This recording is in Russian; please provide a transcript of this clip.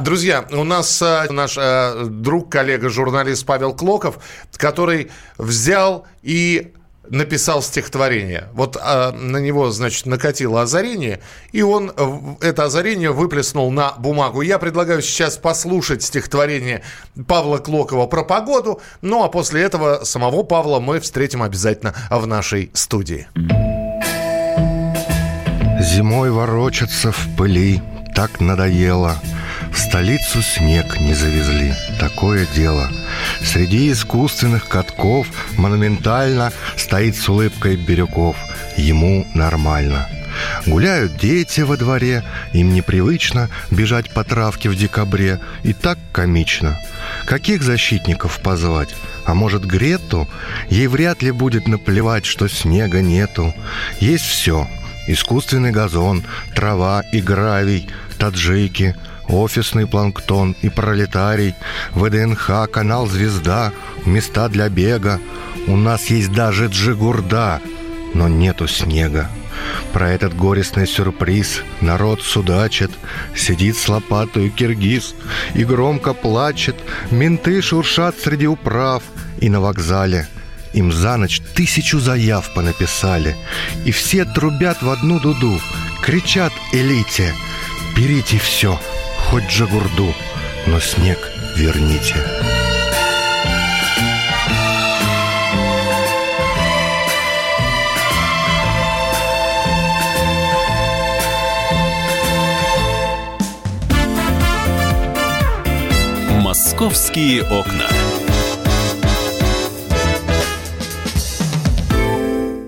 Друзья, у нас э, наш э, друг, коллега, журналист Павел Клоков, который взял и написал стихотворение. Вот э, на него, значит, накатило озарение, и он это озарение выплеснул на бумагу. Я предлагаю сейчас послушать стихотворение Павла Клокова про погоду, ну а после этого самого Павла мы встретим обязательно в нашей студии. Зимой ворочаться в пыли так надоело – в столицу снег не завезли, такое дело. Среди искусственных катков монументально стоит с улыбкой Бирюков. Ему нормально. Гуляют дети во дворе, им непривычно бежать по травке в декабре. И так комично. Каких защитников позвать? А может, Грету? Ей вряд ли будет наплевать, что снега нету. Есть все. Искусственный газон, трава и гравий, таджики – офисный планктон и пролетарий, ВДНХ, канал «Звезда», места для бега. У нас есть даже джигурда, но нету снега. Про этот горестный сюрприз народ судачит, Сидит с лопатой киргиз и громко плачет, Менты шуршат среди управ и на вокзале им за ночь тысячу заяв понаписали, И все трубят в одну дуду, кричат элите, берите все — хоть Джагурду, но снег верните. Московские окна.